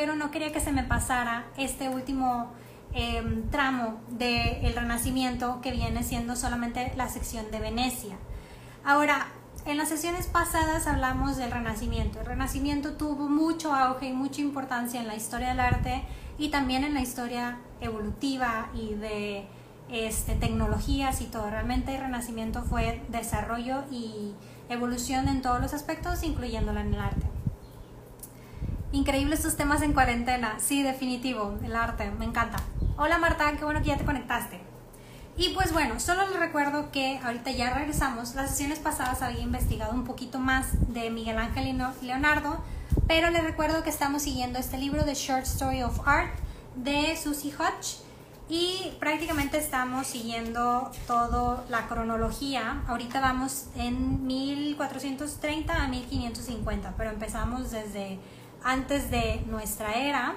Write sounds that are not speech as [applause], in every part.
pero no quería que se me pasara este último em, tramo del Renacimiento que viene siendo solamente la sección de Venecia. Ahora, en las sesiones pasadas hablamos del Renacimiento. El Renacimiento tuvo mucho auge y mucha importancia en la historia del arte y también en la historia evolutiva y de este, tecnologías y todo. Realmente el Renacimiento fue desarrollo y evolución en todos los aspectos, incluyéndola en el arte. Increíble estos temas en cuarentena. Sí, definitivo, el arte, me encanta. Hola Marta, qué bueno que ya te conectaste. Y pues bueno, solo les recuerdo que ahorita ya regresamos. Las sesiones pasadas había investigado un poquito más de Miguel Ángel y Leonardo, pero les recuerdo que estamos siguiendo este libro de Short Story of Art de Susie Hodge y prácticamente estamos siguiendo toda la cronología. Ahorita vamos en 1430 a 1550, pero empezamos desde antes de nuestra era,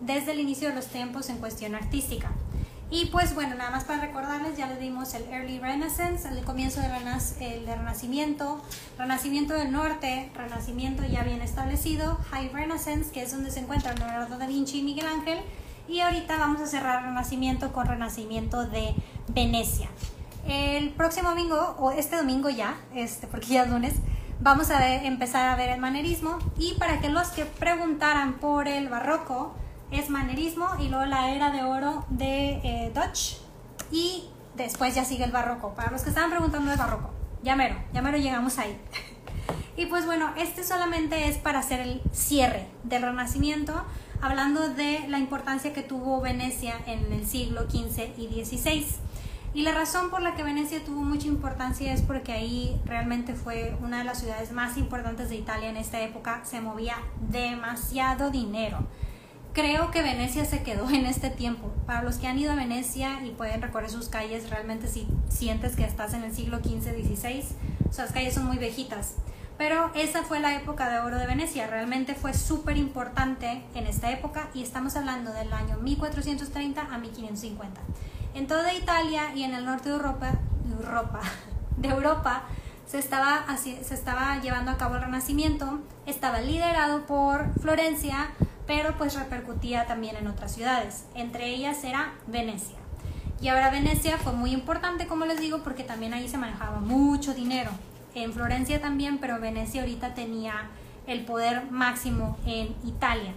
desde el inicio de los tiempos en cuestión artística. Y pues bueno, nada más para recordarles, ya le dimos el Early Renaissance, el comienzo del el Renacimiento, Renacimiento del Norte, Renacimiento ya bien establecido, High Renaissance, que es donde se encuentran Leonardo da Vinci y Miguel Ángel, y ahorita vamos a cerrar Renacimiento con Renacimiento de Venecia. El próximo domingo, o este domingo ya, este, porque ya es lunes, vamos a empezar a ver el manerismo y para que los que preguntaran por el barroco, es manerismo y luego la era de oro de eh, Dutch y después ya sigue el barroco. Para los que estaban preguntando del barroco, ya mero, ya mero llegamos ahí. [laughs] y pues bueno, este solamente es para hacer el cierre del Renacimiento, hablando de la importancia que tuvo Venecia en el siglo XV y XVI. Y la razón por la que Venecia tuvo mucha importancia es porque ahí realmente fue una de las ciudades más importantes de Italia en esta época. Se movía demasiado dinero creo que Venecia se quedó en este tiempo. Para los que han ido a Venecia y pueden recorrer sus calles, realmente si sientes que estás en el siglo XV, XVI, o sea, las calles son muy viejitas. Pero esa fue la época de oro de Venecia, realmente fue súper importante en esta época y estamos hablando del año 1430 a 1550. En toda Italia y en el norte de Europa, de Europa [laughs] se estaba, se estaba llevando a cabo el Renacimiento, estaba liderado por Florencia, pero pues repercutía también en otras ciudades. Entre ellas era Venecia. Y ahora Venecia fue muy importante, como les digo, porque también ahí se manejaba mucho dinero. En Florencia también, pero Venecia ahorita tenía el poder máximo en Italia.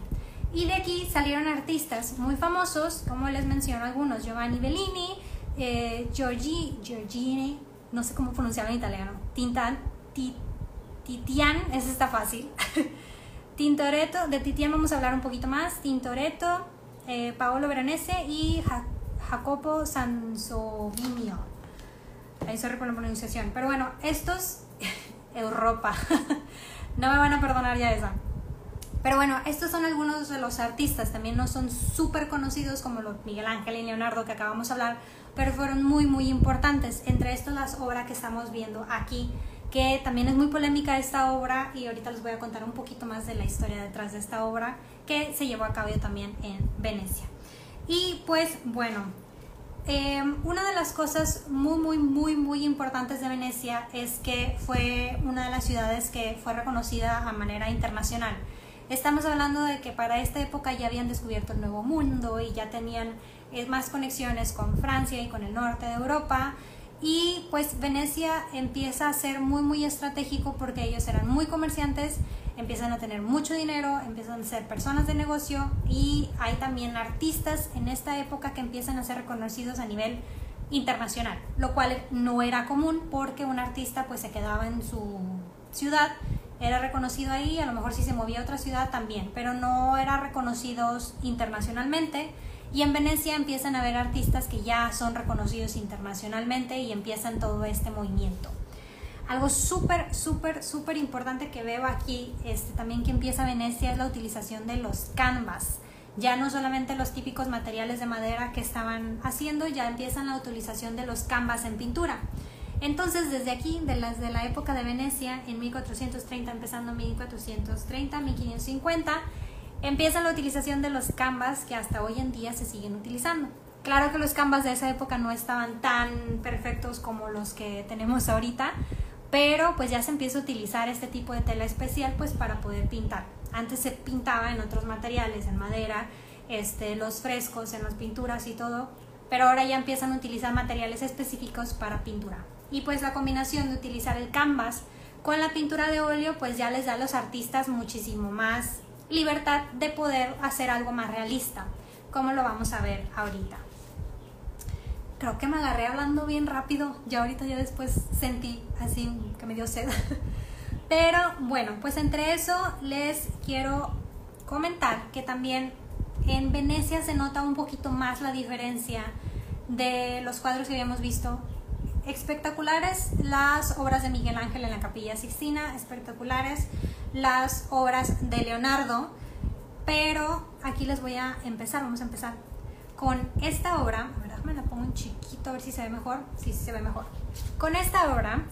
Y de aquí salieron artistas muy famosos, como les menciono algunos, Giovanni Bellini, eh, Giorgi, Giorgini, no sé cómo pronunciarlo en italiano, Tintan, Titian, ese está fácil. [laughs] Tintoretto, de Titian vamos a hablar un poquito más. Tintoretto, eh, Paolo Veronese y Jacopo Sansovino. Ahí sorry por la pronunciación. Pero bueno, estos, [laughs] Europa, [laughs] no me van a perdonar ya esa. Pero bueno, estos son algunos de los artistas, también no son súper conocidos como los Miguel Ángel y Leonardo que acabamos de hablar, pero fueron muy, muy importantes. Entre estos las obras que estamos viendo aquí que también es muy polémica esta obra y ahorita les voy a contar un poquito más de la historia detrás de esta obra que se llevó a cabo también en Venecia. Y pues bueno, em, una de las cosas muy, muy, muy, muy importantes de Venecia es que fue una de las ciudades que fue reconocida a manera internacional. Estamos hablando de que para esta época ya habían descubierto el Nuevo Mundo y ya tenían eh, más conexiones con Francia y con el norte de Europa. Y pues Venecia empieza a ser muy muy estratégico porque ellos eran muy comerciantes, empiezan a tener mucho dinero, empiezan a ser personas de negocio y hay también artistas en esta época que empiezan a ser reconocidos a nivel internacional, lo cual no era común porque un artista pues se quedaba en su ciudad, era reconocido ahí, a lo mejor si se movía a otra ciudad también, pero no era reconocidos internacionalmente y en Venecia empiezan a haber artistas que ya son reconocidos internacionalmente y empiezan todo este movimiento. Algo súper, súper, súper importante que veo aquí, este, también que empieza Venecia, es la utilización de los canvas. Ya no solamente los típicos materiales de madera que estaban haciendo, ya empiezan la utilización de los canvas en pintura. Entonces, desde aquí, de las de la época de Venecia, en 1430, empezando 1430, 1550, empieza la utilización de los canvas que hasta hoy en día se siguen utilizando. Claro que los canvas de esa época no estaban tan perfectos como los que tenemos ahorita, pero pues ya se empieza a utilizar este tipo de tela especial pues para poder pintar. Antes se pintaba en otros materiales, en madera, este, los frescos, en las pinturas y todo, pero ahora ya empiezan a utilizar materiales específicos para pintura. Y pues la combinación de utilizar el canvas con la pintura de óleo pues ya les da a los artistas muchísimo más libertad de poder hacer algo más realista, como lo vamos a ver ahorita. Creo que me agarré hablando bien rápido, ya ahorita ya después sentí así que me dio sed. [laughs] Pero bueno, pues entre eso les quiero comentar que también en Venecia se nota un poquito más la diferencia de los cuadros que habíamos visto. Espectaculares las obras de Miguel Ángel en la Capilla Sixtina, espectaculares las obras de Leonardo, pero aquí les voy a empezar, vamos a empezar con esta obra, a ver, me la pongo en chiquito a ver si se ve mejor, sí, sí se ve mejor. Con esta obra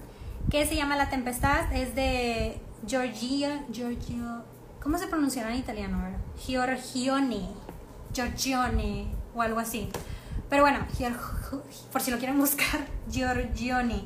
que se llama La Tempestad, es de Giorgio, Giorgio, ¿cómo se pronunciará en italiano? Giorgione, Giorgione o algo así. Pero bueno, por si lo quieren buscar, [laughs] Giorgione.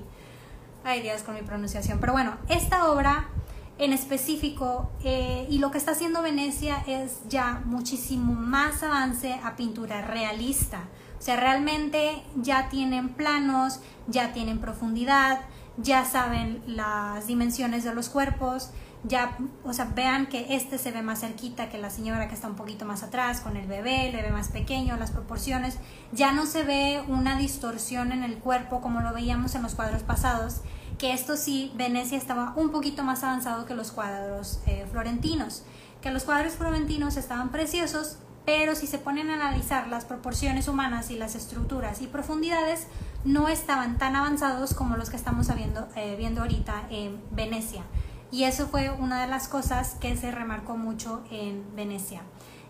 Ay Dios con mi pronunciación. Pero bueno, esta obra en específico eh, y lo que está haciendo Venecia es ya muchísimo más avance a pintura realista. O sea, realmente ya tienen planos, ya tienen profundidad, ya saben las dimensiones de los cuerpos, ya, o sea, vean que este se ve más cerquita que la señora que está un poquito más atrás con el bebé, le ve más pequeño, las proporciones, ya no se ve una distorsión en el cuerpo como lo veíamos en los cuadros pasados, que esto sí, Venecia estaba un poquito más avanzado que los cuadros eh, florentinos, que los cuadros florentinos estaban preciosos, pero si se ponen a analizar las proporciones humanas y las estructuras y profundidades, no estaban tan avanzados como los que estamos viendo, eh, viendo ahorita en Venecia. Y eso fue una de las cosas que se remarcó mucho en Venecia.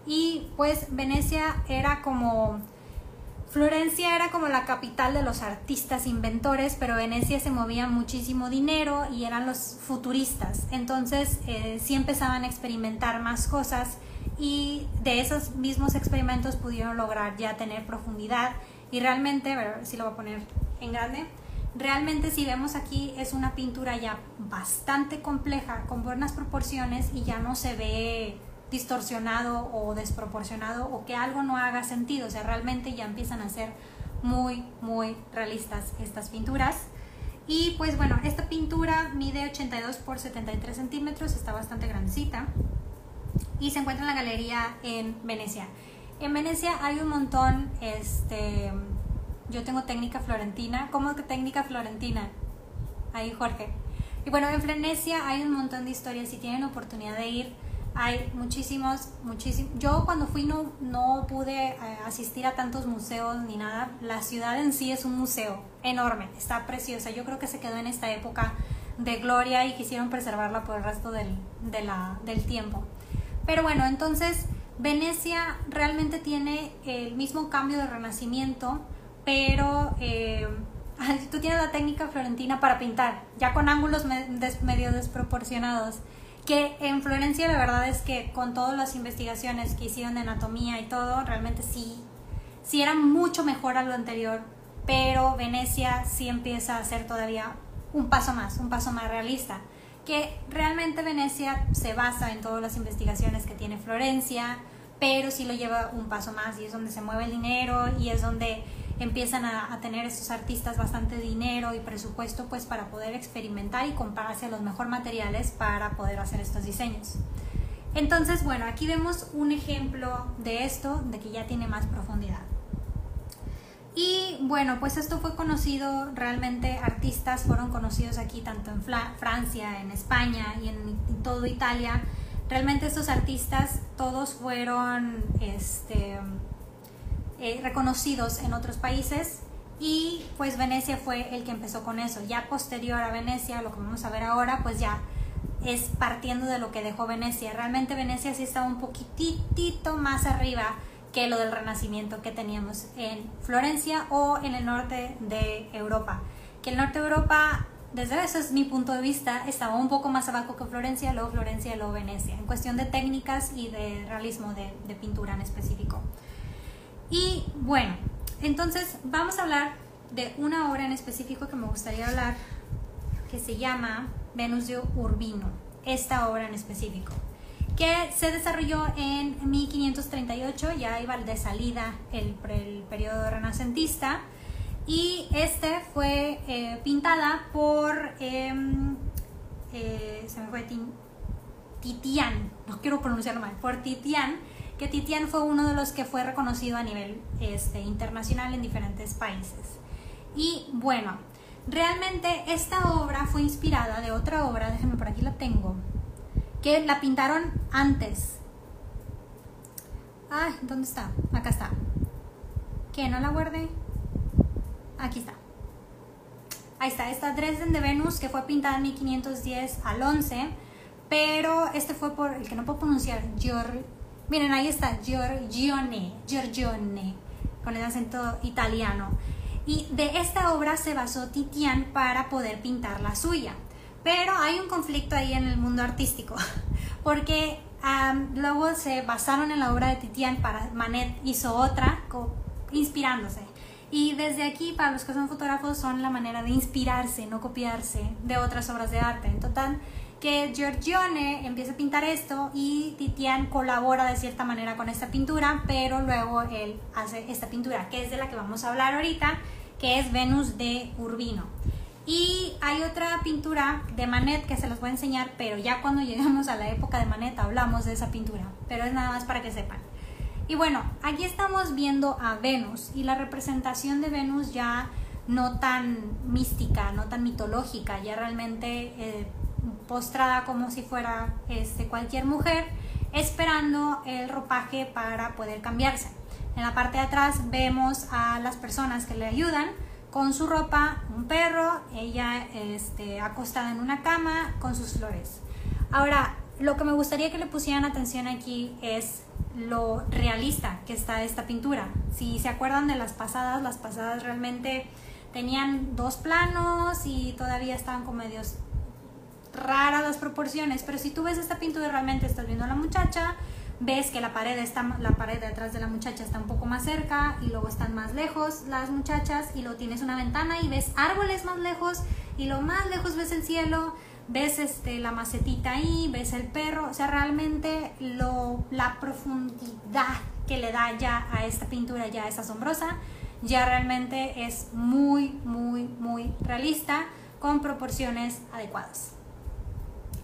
Y pues Venecia era como Florencia era como la capital de los artistas inventores, pero Venecia se movía muchísimo dinero y eran los futuristas. Entonces eh, sí empezaban a experimentar más cosas y de esos mismos experimentos pudieron lograr ya tener profundidad y realmente, a ver si lo voy a poner en grande, realmente si vemos aquí es una pintura ya bastante compleja, con buenas proporciones y ya no se ve distorsionado o desproporcionado o que algo no haga sentido. O sea, realmente ya empiezan a ser muy, muy realistas estas pinturas. Y pues bueno, esta pintura mide 82 por 73 centímetros, está bastante grandecita y se encuentra en la galería en Venecia. En Venecia hay un montón, este, yo tengo técnica florentina. ¿Cómo que técnica florentina? Ahí Jorge. Y bueno, en Venecia hay un montón de historias, si tienen oportunidad de ir, hay muchísimos, muchísimos. Yo cuando fui no, no pude eh, asistir a tantos museos ni nada. La ciudad en sí es un museo enorme, está preciosa. Yo creo que se quedó en esta época de gloria y quisieron preservarla por el resto del, del tiempo. Pero bueno, entonces Venecia realmente tiene el mismo cambio de renacimiento, pero eh, [laughs] tú tienes la técnica florentina para pintar, ya con ángulos medio desproporcionados que en Florencia la verdad es que con todas las investigaciones que hicieron de anatomía y todo, realmente sí, sí era mucho mejor a lo anterior, pero Venecia sí empieza a ser todavía un paso más, un paso más realista, que realmente Venecia se basa en todas las investigaciones que tiene Florencia, pero sí lo lleva un paso más y es donde se mueve el dinero y es donde empiezan a, tener estos artistas bastante dinero y presupuesto pues para poder experimentar y comprarse los mejores materiales para poder hacer estos diseños. Entonces, bueno, aquí vemos un ejemplo de esto, de que ya tiene más profundidad. Y bueno, pues esto fue conocido, realmente artistas fueron conocidos aquí tanto en Francia, en España y en, en todo Italia. Realmente estos artistas todos fueron este, eh, reconocidos en otros países y pues Venecia fue el que empezó con eso. Ya posterior a Venecia, lo que vamos a ver ahora, pues ya es partiendo de lo que dejó Venecia. Realmente Venecia sí estaba un poquitito más arriba que lo del renacimiento que teníamos en Florencia o en el norte de Europa. Que el norte de Europa, desde eso es mi punto de vista, estaba un poco más abajo que Florencia, luego Florencia luego Venecia, en cuestión de técnicas y de realismo de pintura en específico. Y bueno, entonces vamos a hablar de una obra en específico que me gustaría hablar, que se llama Venus de Urbino, esta obra en específico. que se desarrolló en 1538, ya iba de salida el, el periodo renacentista, y este fue eh, pintada por, em, eh, se me fue, Titian, no quiero pronunciarlo mal, por Titian, Titian fue uno de los que fue reconocido a nivel este, internacional en diferentes países. Y bueno, realmente esta obra fue inspirada de otra obra, déjenme por aquí la tengo, que la pintaron antes. Ay, ¿dónde está? Acá está. ¿Que no la guardé? Aquí está. Ahí está, esta Dresden de Venus que fue pintada en 1510 al 11, pero este fue por el que no puedo pronunciar, miren ahí está, Giorgione, Giorgione, con el acento italiano. Y de esta obra se basó Titian para poder pintar la suya. Pero hay un conflicto ahí en el mundo artístico, [laughs] porque luego se basaron en la obra de Titian para Manet hizo otra inspirándose. Y desde aquí, para los que son fotógrafos, son la manera de inspirarse, no copiarse de otras obras de arte. En total, que Giorgione empieza a pintar esto y Titian colabora de cierta manera con esta pintura, pero luego él hace esta pintura, que es de la que vamos a hablar ahorita, que es Venus de Urbino. Y hay otra pintura de Manet que se los voy a enseñar, pero ya cuando [laughs] lleguemos a la época de Manet hablamos de esa pintura, pero es nada más para que sepan. Y bueno, aquí estamos viendo a Venus y la representación de Venus ya no tan mística, no tan mitológica, ya realmente eh, postrada como si fuera este, cualquier mujer, esperando el ropaje para poder cambiarse. En la parte de atrás vemos a las personas que le ayudan, con su ropa, un perro, ella este, acostada en una cama con sus flores. Ahora, lo que me gustaría que le pusieran atención aquí es lo realista que está esta pintura. Si se acuerdan de las pasadas, las pasadas realmente tenían dos planos y todavía estaban como medios raras las proporciones, pero si tú ves esta pintura realmente estás viendo a la muchacha, ves que la pared está la pared detrás de la muchacha está un poco más cerca y luego están más lejos las muchachas y luego tienes una ventana y ves árboles más lejos y lo más lejos ves el cielo ves este la macetita ahí ves el perro o sea realmente lo la profundidad que le da ya a esta pintura ya es asombrosa ya realmente es muy muy muy realista con proporciones adecuadas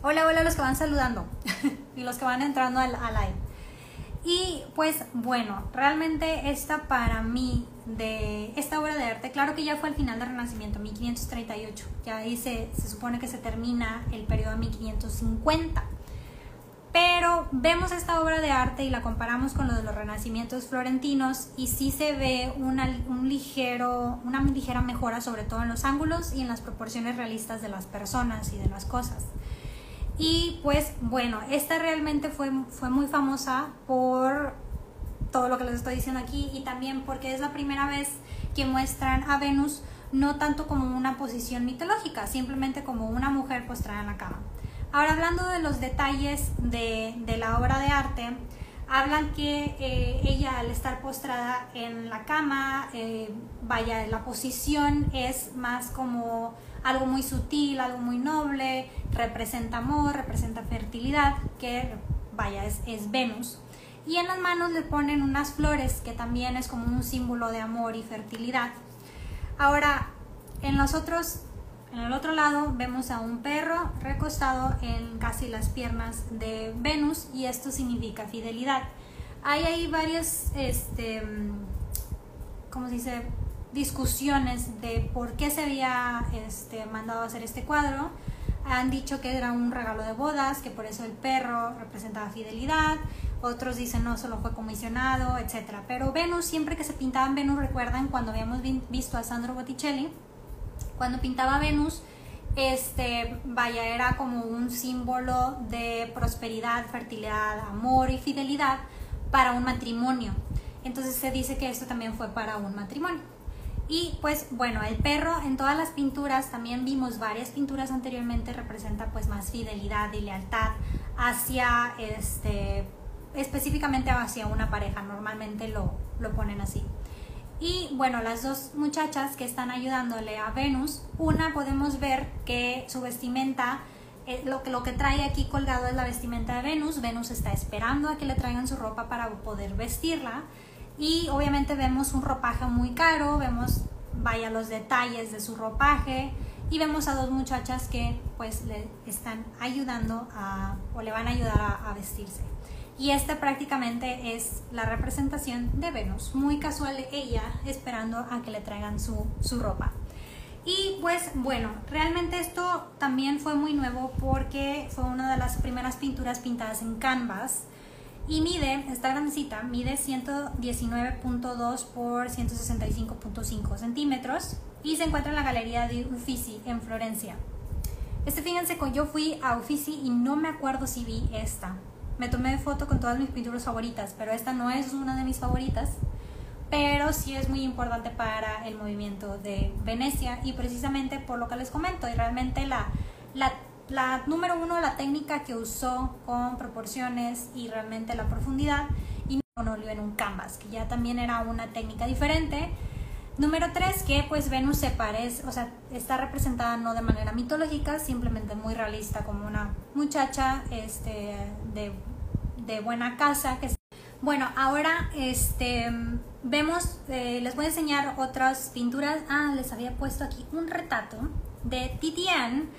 hola hola los que van saludando [laughs] y los que van entrando al, al live y pues bueno, realmente esta para mí, de esta obra de arte, claro que ya fue al final del Renacimiento, 1538, ya ahí se, supone que se termina el periodo 1550. Pero vemos esta obra de arte y la comparamos con lo de los renacimientos florentinos y sí se ve una, un ligero, una ligera mejora, sobre todo en los ángulos y en las proporciones realistas de las personas y de las cosas. Y pues bueno, esta realmente fue, fue muy famosa por todo lo que les estoy diciendo aquí y también porque es la primera vez que muestran a Venus no tanto como una posición mitológica, simplemente como una mujer postrada en la cama. Ahora hablando de los detalles de, de la obra de arte, hablan que eh, ella al estar postrada en la cama, eh, vaya, la posición es más como algo muy sutil, algo muy noble, representa amor, representa fertilidad, que vaya, es, Venus. Y en las manos le ponen unas flores, que también es como un símbolo de amor y fertilidad. Ahora, en los otros, en el otro lado vemos a un perro recostado en casi las piernas de Venus y esto significa fidelidad. Hay ahí varias, este, ¿cómo se dice? Discusiones de por qué se había este, mandado a hacer este cuadro. Han dicho que era un regalo de bodas, que por eso el perro representaba fidelidad. Otros dicen no, solo fue comisionado, etc. Pero Venus, siempre que se pintaba en Venus, recuerdan cuando habíamos visto a Sandro Botticelli, cuando pintaba Venus, este, vaya, era como un símbolo de prosperidad, fertilidad, amor y fidelidad para un matrimonio. Entonces se dice que esto también fue para un matrimonio. Y pues bueno, el perro en todas las pinturas, también vimos varias pinturas anteriormente, representa pues más fidelidad y lealtad hacia, este, específicamente hacia una pareja, normalmente lo, lo ponen así. Y bueno, las dos muchachas que están ayudándole a Venus, una podemos ver que su vestimenta eh, lo, que, lo que trae aquí colgado es la vestimenta de Venus. Venus está esperando a que le traigan su ropa para poder vestirla. Y obviamente vemos un ropaje muy caro, vemos, vaya, los detalles de su ropaje y vemos a dos muchachas que pues le están ayudando a, o le van a ayudar a, vestirse. Y esta prácticamente es la representación de Venus, muy casual ella esperando a que le traigan su, su ropa. Y pues bueno, realmente esto también fue muy nuevo porque fue una de las primeras pinturas pintadas en canvas y mide, esta grandecita, mide 119.2 por 165.5 centímetros y se encuentra en la galería de Uffizi en Florencia. Este fíjense, yo fui a Uffizi y no me acuerdo si vi esta. Me tomé foto con todas mis pinturas favoritas, pero esta no es una de mis favoritas. Pero sí es muy importante para el movimiento de Venecia y precisamente por lo que les comento. Y realmente la, la la número uno, la técnica que usó con proporciones y realmente la profundidad y no óleo en un canvas, que ya también era una técnica diferente. Número tres, que pues Venus se parece, o sea, está representada no de manera mitológica, simplemente muy realista como una muchacha este, de, de buena casa. Que... Bueno, ahora este, vemos, eh, les voy a enseñar otras pinturas. Ah, les había puesto aquí un retrato de Titian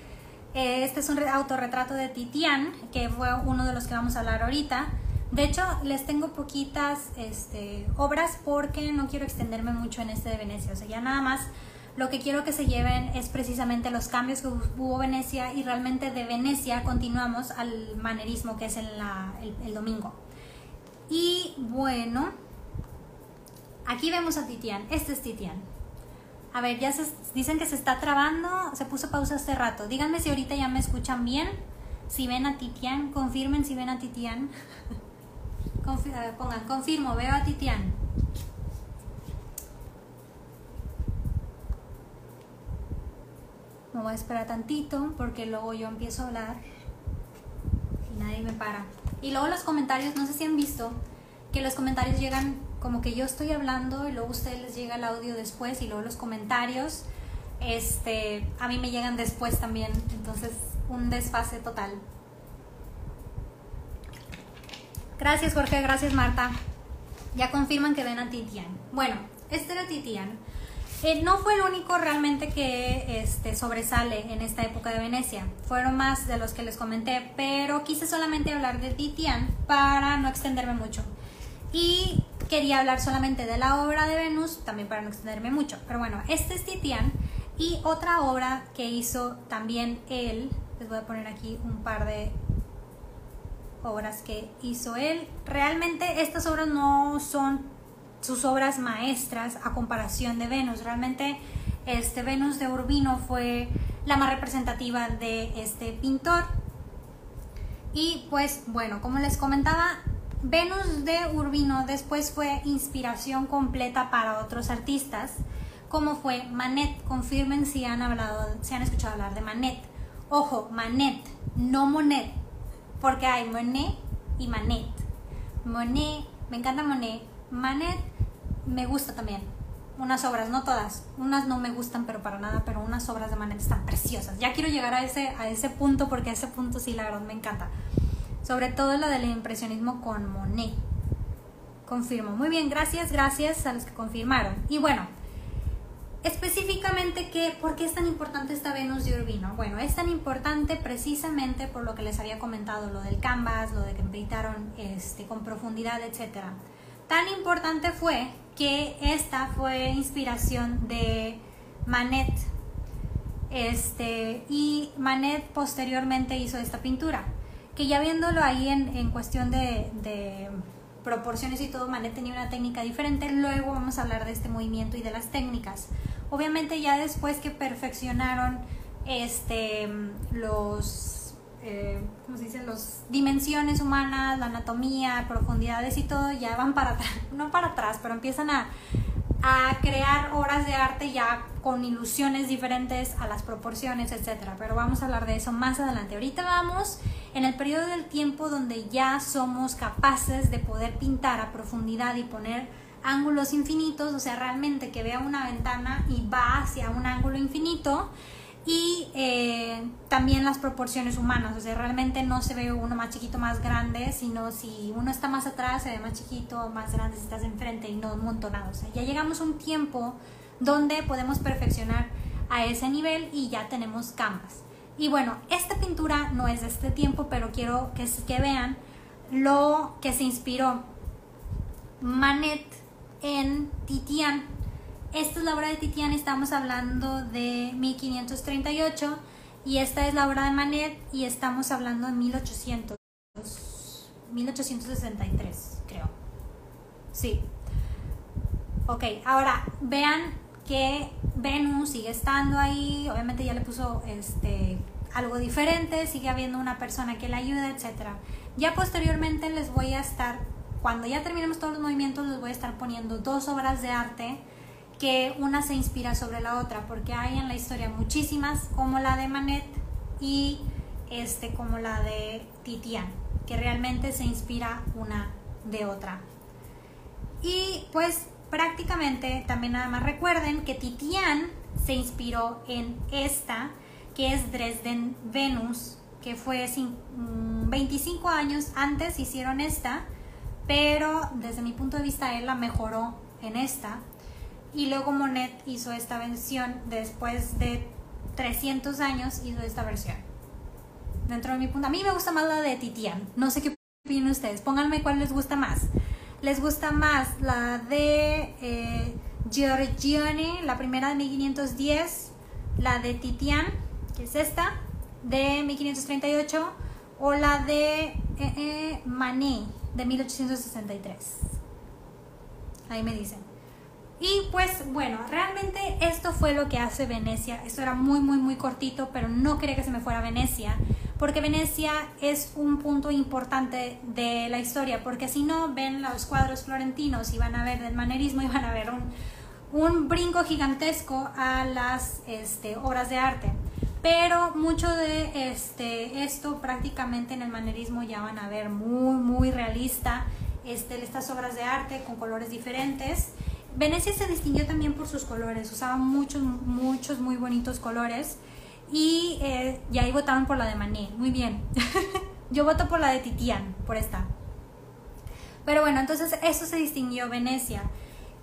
este es un autorretrato de Titian, que fue uno de los que vamos a hablar ahorita. De hecho, les tengo poquitas este, obras porque no quiero extenderme mucho en este de Venecia. O sea, ya nada más lo que quiero que se lleven es precisamente los cambios que hubo Venecia y realmente de Venecia continuamos al manerismo que es el, el domingo. Y bueno, aquí vemos a Titian. Este es Titian. A ver, ya se, dicen que se está trabando, se puso pausa hace rato. Díganme si ahorita ya me escuchan bien. Si ven a Titian, confirmen si ven a Titian. [laughs] pongan, confirmo, veo a Titian. Me voy a esperar tantito porque luego yo empiezo a hablar y nadie me para. Y luego los comentarios, no sé si han visto que los comentarios llegan como que yo estoy hablando y luego a ustedes les llega el audio después y luego los comentarios este, a mí me llegan después también, entonces un desfase total. Gracias Jorge, gracias Marta. Ya confirman que ven a Titian. Bueno, este era Titian. Eh, no fue el único realmente que este, sobresale en esta época de Venecia. Fueron más de los que les comenté, pero quise solamente hablar de Titian para no extenderme mucho. Y quería hablar solamente de la obra de Venus, también para no extenderme mucho. Pero bueno, este es Titian. Y otra obra que hizo también él, les voy a poner aquí un par de obras que hizo él. Realmente estas obras no son sus obras maestras a comparación de Venus. Realmente este Venus de Urbino fue la más representativa de este pintor. Y pues bueno, como les comentaba, Venus de Urbino después fue inspiración completa para otros artistas, como fue Manet. Confirmen si han hablado, si han escuchado hablar de Manet. Ojo, Manet, no Monet, porque hay Monet y Manet. Monet, me encanta Monet. Manet me gusta también. Unas obras, no todas. Unas no me gustan, pero para nada, pero unas obras de Manet están preciosas. Ya quiero llegar a ese, a ese punto porque a ese punto sí, la verdad, me encanta sobre todo la del impresionismo con Monet. Confirmo. Muy bien, gracias, gracias a los que confirmaron. Y bueno, específicamente, ¿qué, ¿por qué es tan importante esta Venus de Urbino? Bueno, es tan importante precisamente por lo que les había comentado, lo del canvas, lo de que pintaron este, con profundidad, etc. Tan importante fue que esta fue inspiración de Manet. Este, y Manet posteriormente hizo esta pintura que ya viéndolo ahí en, cuestión de, proporciones y todo, Manet tenía una técnica diferente. Luego vamos a hablar de este movimiento y de las técnicas. Obviamente ya después que perfeccionaron este, los, eh, ¿cómo se dice? Los dimensiones humanas, la anatomía, profundidades y todo, ya van para atrás, [laughs] no para atrás, pero empiezan a, a crear obras de arte ya con ilusiones diferentes a las proporciones, etcétera. Pero vamos a hablar de eso más adelante. Ahorita vamos en el periodo del tiempo donde ya somos capaces de poder pintar a profundidad y poner ángulos infinitos, o sea, realmente que vea una ventana y va hacia un ángulo infinito. y eh, también las proporciones humanas, o sea, realmente no se ve uno más chiquito, más grande, sino si uno está más atrás se ve más chiquito, más grande si estás enfrente y no montonado. O sea, ya llegamos a un tiempo donde podemos perfeccionar a ese nivel y ya tenemos canvas. Y bueno, esta pintura no es de este tiempo, pero quiero que, que vean lo que se inspiró Manet en Titian esta es la obra de Titian, estamos hablando de 1538 y esta es la obra de Manet y estamos hablando de 1800, 1863, creo. Sí. Ok, ahora vean que Venus sigue estando ahí, obviamente ya le puso este algo diferente, sigue habiendo una persona que le ayuda, etc. Ya posteriormente les voy a estar, cuando ya terminemos todos los movimientos, les voy a estar poniendo dos obras de arte que una se inspira sobre la otra, porque hay en la historia muchísimas, como la de Manet y este, como la de Titian, que realmente se inspira una de otra. Y pues prácticamente también nada más recuerden que Titian se inspiró en esta, que es Dresden Venus, que fue 25 mm, años antes hicieron esta, pero desde mi punto de vista él la mejoró en esta y luego Monet hizo esta versión después de 300 años hizo esta versión. Dentro de mi punto, a mí me gusta más la de Titian. No sé qué opinan ustedes. Pónganme cuál les gusta más. ¿Les gusta más la de eh, Giorgione, la primera de 1510, la de Titian, que es esta, de 1538, o la de eh, eh, de 1863? Ahí me dicen. Y pues bueno, realmente esto fue lo que hace Venecia. Esto era muy, muy, muy cortito, pero no quería que se me fuera Venecia, porque Venecia es un punto importante de la historia, porque si no ven los cuadros florentinos y van a ver del manerismo y van a ver un, un brinco gigantesco a las este, obras de arte. Pero mucho de este, esto prácticamente en el manerismo ya van a ver muy, muy realista este, estas obras de arte con colores diferentes. Venecia se distinguió también por sus colores, usaba muchos, muchos muy bonitos colores y eh, ahí votaron por la de Mané, muy bien. [laughs] Yo voto por la de Titian, por esta. Pero bueno, entonces eso se distinguió Venecia.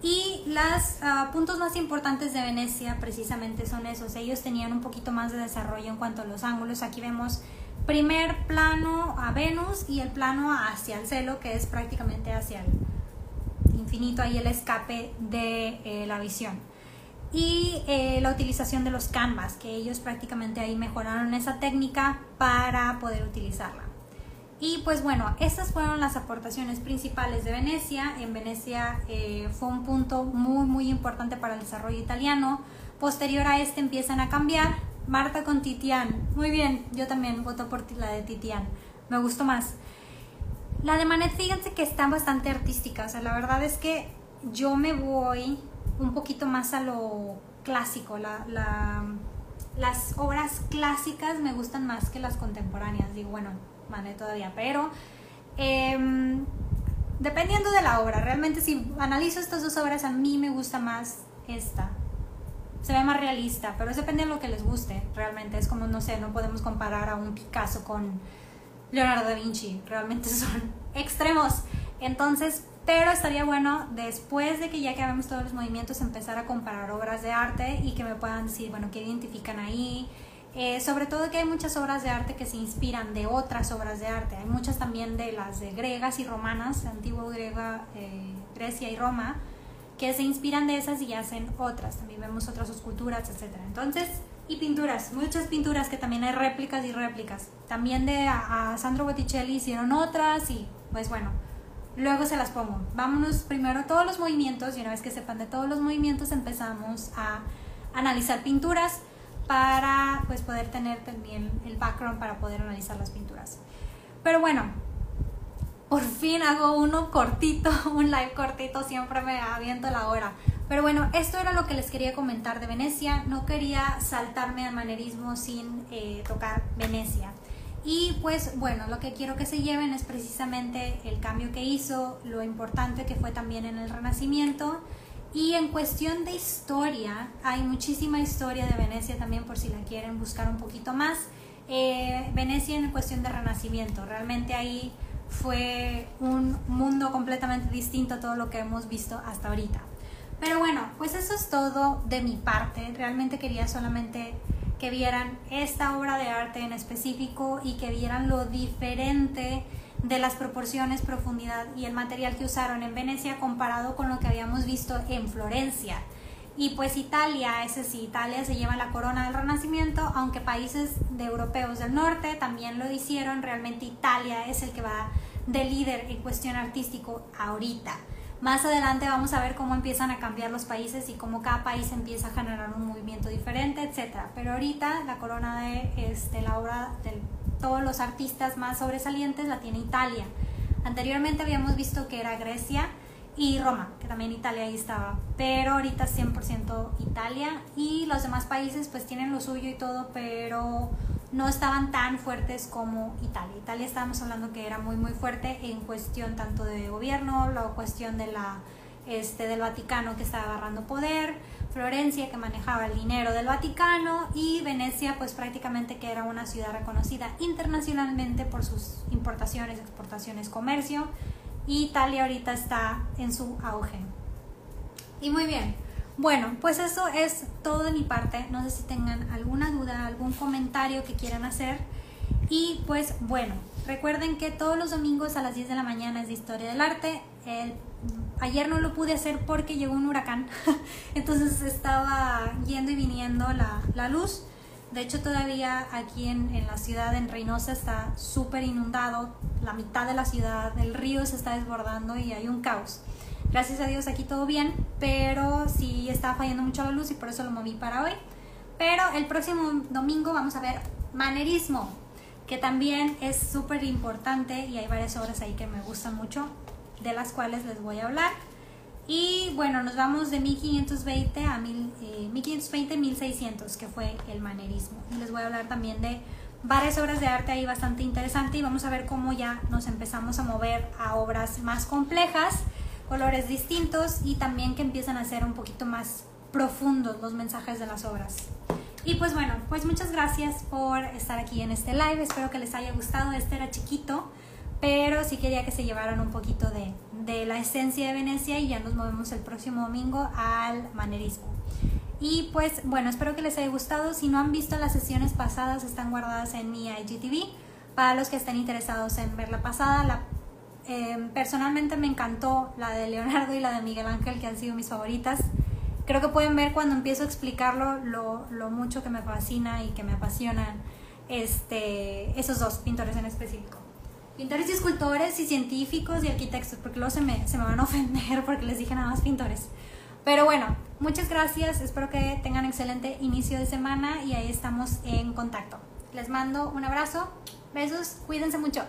Y los ah, puntos más importantes de Venecia precisamente son esos. Ellos tenían un poquito más de desarrollo en cuanto a los ángulos. Aquí vemos primer plano a Venus y el plano hacia el cielo, que es prácticamente hacia el, infinito ahí el escape de eh, la visión. Y eh, la utilización de los canvas, que ellos prácticamente ahí mejoraron esa técnica para poder utilizarla. Y pues bueno, estas fueron las aportaciones principales de Venecia. En Venecia eh, fue un punto muy muy importante para el desarrollo italiano. Posterior a este empiezan a cambiar. Marta con Titian. Muy bien, yo también voto por la de Titian. Me gustó más. La de Manet, fíjense que está bastante artística. O sea, la verdad es que yo me voy un poquito más a lo clásico. las obras clásicas me gustan más que las contemporáneas. Digo, bueno, Manet todavía, pero em, dependiendo de la obra, realmente si analizo estas dos obras, a mí me gusta más esta. Se ve más realista, pero es depende de lo que les guste, realmente. Es como, no sé, no podemos comparar a un Picasso con Leonardo da Vinci, realmente [laughs] son extremos. Entonces, pero estaría bueno después de que ya que vemos todos los movimientos empezar a comparar obras de arte y que me puedan decir, bueno, qué identifican ahí. Eh, sobre todo que hay muchas obras de arte que se inspiran de otras obras de arte. Hay muchas también de las de griegas y romanas, antiguo griega, eh, Grecia y Roma, que se inspiran de esas y hacen otras. También vemos otras esculturas, etc. Entonces, y pinturas, muchas pinturas que también hay réplicas y réplicas. También de Sandro Botticelli hicieron otras y pues bueno, luego se las pongo. Vámonos primero todos los movimientos y una vez que sepan de todos los movimientos empezamos a analizar pinturas para pues poder tener también el background para poder analizar las pinturas. Pero bueno, por fin hago uno cortito, [laughs] un live cortito, siempre me aviento la hora. Pero bueno, esto era lo que les quería comentar de Venecia. No quería saltarme al manerismo sin eh, tocar Venecia. Y pues bueno, lo que quiero que se lleven es precisamente el cambio que hizo, lo importante que fue también en el Renacimiento Y en cuestión de historia, hay muchísima historia de Venecia también por si la quieren buscar un poquito más. Eh, Venecia en cuestión de renacimiento, realmente ahí fue un mundo completamente distinto a todo lo que hemos visto hasta ahorita. Pero bueno, pues eso es todo de mi parte. Realmente quería solamente que vieran esta obra de arte en específico y que vieran lo diferente de las proporciones, profundidad y el material que usaron en Venecia comparado con lo que habíamos visto en Florencia. Y pues Italia, ese sí, Italia se lleva la corona del Renacimiento, aunque países de europeos del norte también lo hicieron, realmente Italia es el que va de líder en cuestión artístico ahorita. Más adelante vamos a ver cómo empiezan a cambiar los países y cómo cada país empieza a generar un movimiento diferente, etc. Pero ahorita la corona de este, la obra de todos los artistas más sobresalientes la tiene Italia. Anteriormente habíamos visto que era Grecia y Roma, que también Italia ahí estaba. Pero ahorita 100% Italia y los demás países pues tienen lo suyo y todo, pero no estaban tan fuertes como Italia. Italia estábamos hablando que era muy muy fuerte en cuestión tanto de gobierno, la cuestión de la este del Vaticano que estaba agarrando poder, Florencia que manejaba el dinero del Vaticano y Venecia pues prácticamente que era una ciudad reconocida internacionalmente por sus importaciones, exportaciones, comercio y Italia ahorita está en su auge. Y muy bien, bueno, pues eso es todo de mi parte. No sé si tengan alguna duda, algún comentario que quieran hacer. Y pues bueno, recuerden que todos los domingos a las 10 de la mañana es de Historia del Arte. ayer no lo pude hacer porque llegó un huracán, [laughs] entonces estaba yendo y viniendo la, la luz. De hecho, todavía aquí en, en la ciudad, en Reynosa, está súper inundado. La mitad de la ciudad, el río se está desbordando y hay un caos. Gracias a Dios aquí todo bien, pero sí estaba fallando mucho la luz y por eso lo moví para hoy. Pero el próximo domingo vamos a ver manerismo, que también es súper importante y hay varias obras ahí que me gustan mucho, de las cuales les voy a hablar. Y bueno, nos vamos de 1520 a 1520 1600, eh, que fue el manerismo. Y les voy a hablar también de varias obras de arte ahí bastante interesante y vamos a ver cómo ya nos empezamos a mover a obras más complejas colores distintos y también que empiezan a ser un poquito más profundos los mensajes de las obras. Y pues bueno, pues muchas gracias por estar aquí en este live. Espero que les haya gustado. Este era chiquito, pero sí quería que se llevaran un poquito de, de la esencia de Venecia y ya nos movemos el próximo domingo al manerismo. Y pues bueno, espero que les haya gustado. Si no han visto las sesiones pasadas, están guardadas en mi IGTV. Para los que estén interesados en ver la pasada, la Em, personalmente me encantó la de Leonardo y la de Miguel Ángel, que han sido mis favoritas. Creo que pueden ver cuando empiezo a explicarlo lo, lo mucho que me fascina y que me apasionan este, esos dos pintores en específico. Pintores y escultores y científicos y arquitectos, porque luego se me, se me van a ofender porque les dije nada más pintores. Pero bueno, muchas gracias, espero que tengan excelente inicio de semana y ahí estamos en contacto. Les mando un abrazo, besos, cuídense mucho.